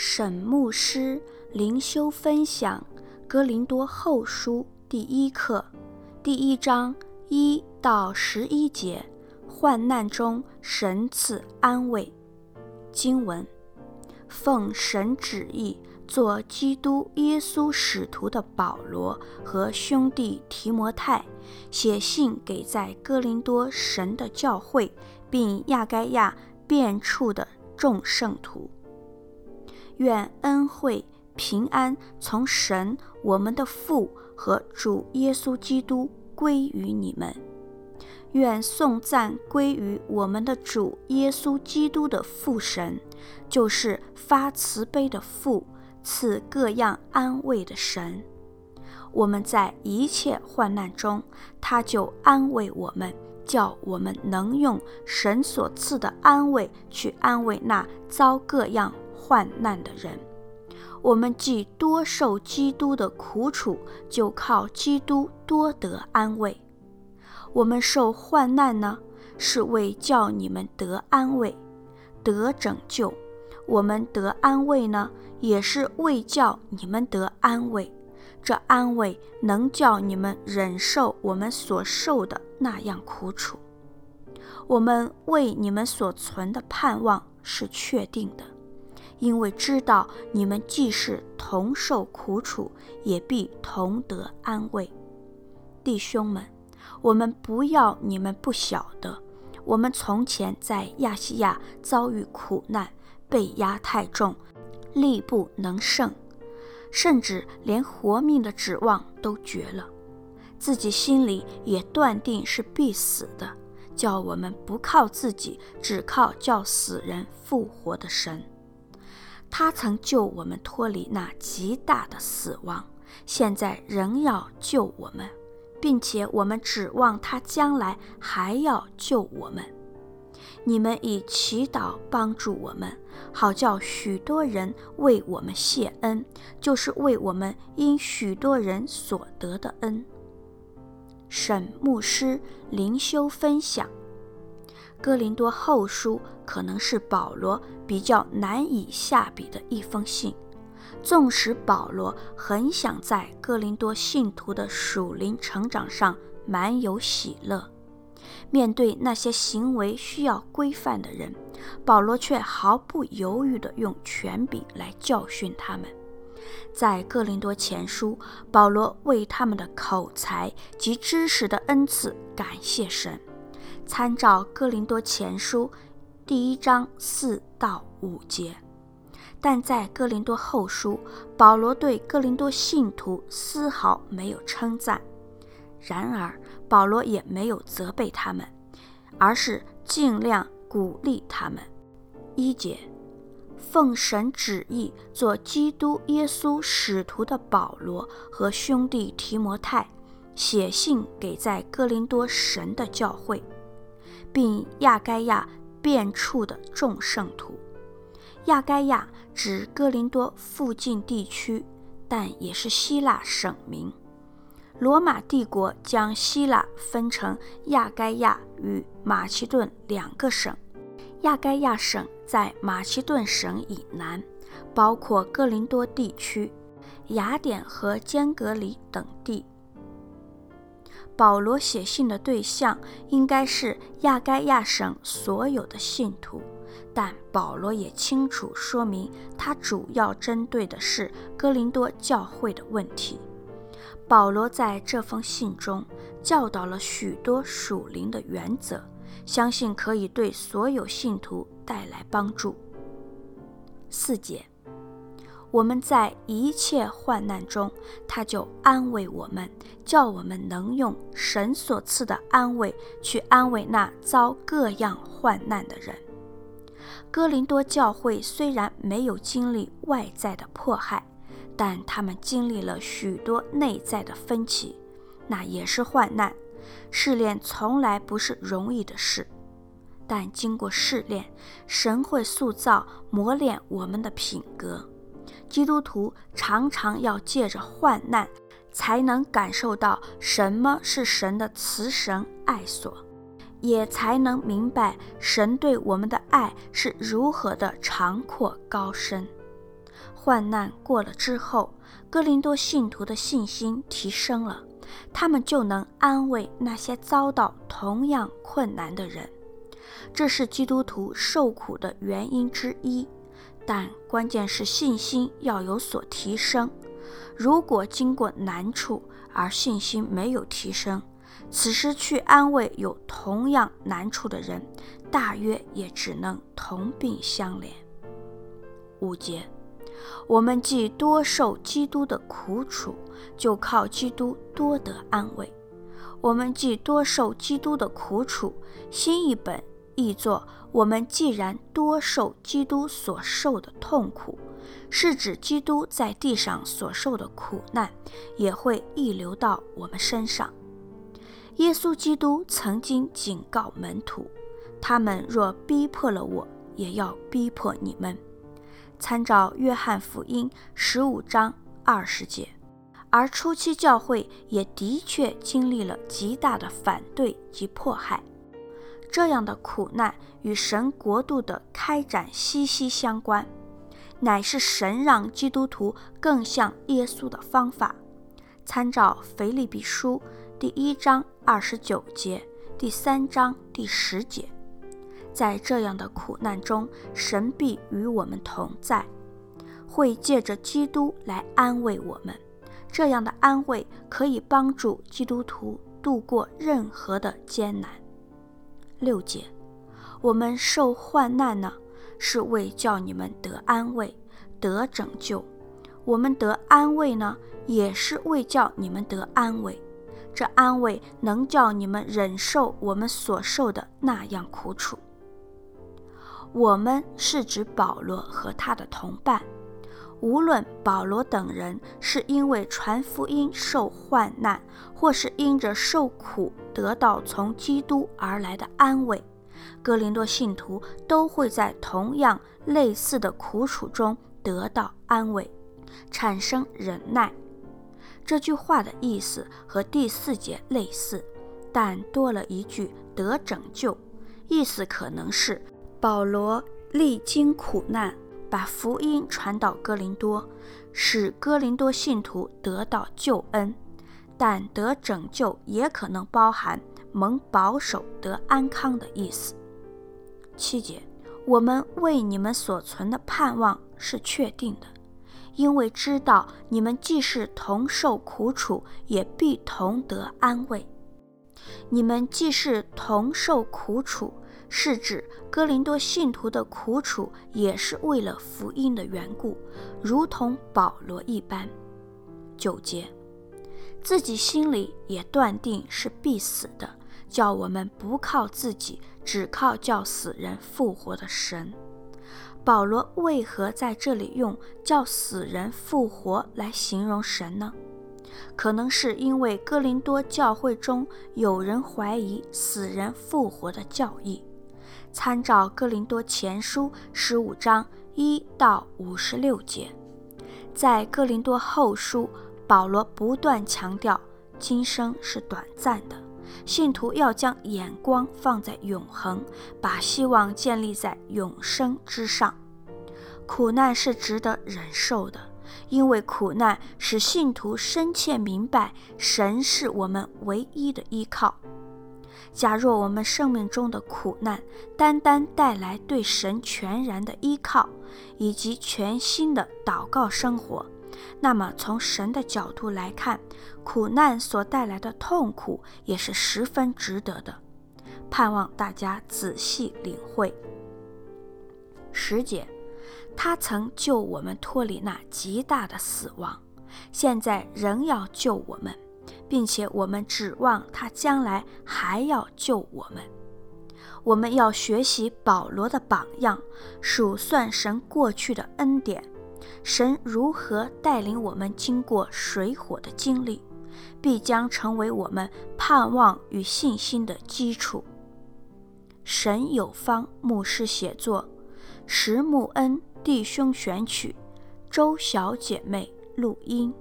沈牧师灵修分享《哥林多后书》第一课，第一章一到十一节，患难中神赐安慰。经文：奉神旨意做基督耶稣使徒的保罗和兄弟提摩太，写信给在哥林多神的教会，并亚该亚遍处的众圣徒。愿恩惠平安从神我们的父和主耶稣基督归于你们。愿颂赞归于我们的主耶稣基督的父神，就是发慈悲的父，赐各样安慰的神。我们在一切患难中，他就安慰我们，叫我们能用神所赐的安慰去安慰那遭各样患难的人，我们既多受基督的苦楚，就靠基督多得安慰。我们受患难呢，是为叫你们得安慰、得拯救；我们得安慰呢，也是为叫你们得安慰。这安慰能叫你们忍受我们所受的那样苦楚。我们为你们所存的盼望是确定的。因为知道你们既是同受苦楚，也必同得安慰，弟兄们，我们不要你们不晓得，我们从前在亚细亚遭遇苦难，被压太重，力不能胜，甚至连活命的指望都绝了，自己心里也断定是必死的，叫我们不靠自己，只靠叫死人复活的神。他曾救我们脱离那极大的死亡，现在仍要救我们，并且我们指望他将来还要救我们。你们以祈祷帮助我们，好叫许多人为我们谢恩，就是为我们因许多人所得的恩。沈牧师灵修分享。哥林多后书可能是保罗比较难以下笔的一封信，纵使保罗很想在哥林多信徒的属灵成长上满有喜乐，面对那些行为需要规范的人，保罗却毫不犹豫地用权柄来教训他们。在哥林多前书，保罗为他们的口才及知识的恩赐感谢神。参照哥林多前书第一章四到五节，但在哥林多后书，保罗对哥林多信徒丝毫没有称赞，然而保罗也没有责备他们，而是尽量鼓励他们。一节，奉神旨意做基督耶稣使徒的保罗和兄弟提摩太，写信给在哥林多神的教会。并亚该亚遍处的众圣徒，亚该亚指哥林多附近地区，但也是希腊省名。罗马帝国将希腊分成亚该亚与马其顿两个省，亚该亚省在马其顿省以南，包括哥林多地区、雅典和坚格里等地。保罗写信的对象应该是亚该亚省所有的信徒，但保罗也清楚说明，他主要针对的是哥林多教会的问题。保罗在这封信中教导了许多属灵的原则，相信可以对所有信徒带来帮助。四节。我们在一切患难中，他就安慰我们，叫我们能用神所赐的安慰去安慰那遭各样患难的人。哥林多教会虽然没有经历外在的迫害，但他们经历了许多内在的分歧，那也是患难。试炼从来不是容易的事，但经过试炼，神会塑造、磨练我们的品格。基督徒常常要借着患难，才能感受到什么是神的慈神爱所，也才能明白神对我们的爱是如何的长阔高深。患难过了之后，哥林多信徒的信心提升了，他们就能安慰那些遭到同样困难的人。这是基督徒受苦的原因之一，但关键是信心要有所提升。如果经过难处而信心没有提升，此时去安慰有同样难处的人，大约也只能同病相怜。五节，我们既多受基督的苦楚，就靠基督多得安慰。我们既多受基督的苦楚，新一本译作：我们既然多受基督所受的痛苦，是指基督在地上所受的苦难，也会溢流到我们身上。耶稣基督曾经警告门徒：“他们若逼迫了我，也要逼迫你们。”参照约翰福音十五章二十节。而初期教会也的确经历了极大的反对及迫害，这样的苦难与神国度的开展息息相关，乃是神让基督徒更像耶稣的方法。参照腓立比书第一章。二十九节，第三章第十节，在这样的苦难中，神必与我们同在，会借着基督来安慰我们。这样的安慰可以帮助基督徒度过任何的艰难。六节，我们受患难呢，是为叫你们得安慰、得拯救；我们得安慰呢，也是为叫你们得安慰。这安慰能叫你们忍受我们所受的那样苦楚。我们是指保罗和他的同伴，无论保罗等人是因为传福音受患难，或是因着受苦得到从基督而来的安慰，哥林多信徒都会在同样类似的苦楚中得到安慰，产生忍耐。这句话的意思和第四节类似，但多了一句“得拯救”，意思可能是保罗历经苦难，把福音传到哥林多，使哥林多信徒得到救恩。但“得拯救”也可能包含蒙保守、得安康的意思。七节，我们为你们所存的盼望是确定的。因为知道你们既是同受苦楚，也必同得安慰。你们既是同受苦楚，是指哥林多信徒的苦楚也是为了福音的缘故，如同保罗一般。九节，自己心里也断定是必死的，叫我们不靠自己，只靠叫死人复活的神。保罗为何在这里用叫死人复活来形容神呢？可能是因为哥林多教会中有人怀疑死人复活的教义。参照哥林多前书十五章一到五十六节，在哥林多后书，保罗不断强调今生是短暂的。信徒要将眼光放在永恒，把希望建立在永生之上。苦难是值得忍受的，因为苦难使信徒深切明白神是我们唯一的依靠。假若我们生命中的苦难单单带来对神全然的依靠，以及全新的祷告生活，那么，从神的角度来看，苦难所带来的痛苦也是十分值得的。盼望大家仔细领会。十节，他曾救我们脱离那极大的死亡，现在仍要救我们，并且我们指望他将来还要救我们。我们要学习保罗的榜样，数算神过去的恩典。神如何带领我们经过水火的经历，必将成为我们盼望与信心的基础。神有方牧师写作，石木恩弟兄选曲，周小姐妹录音。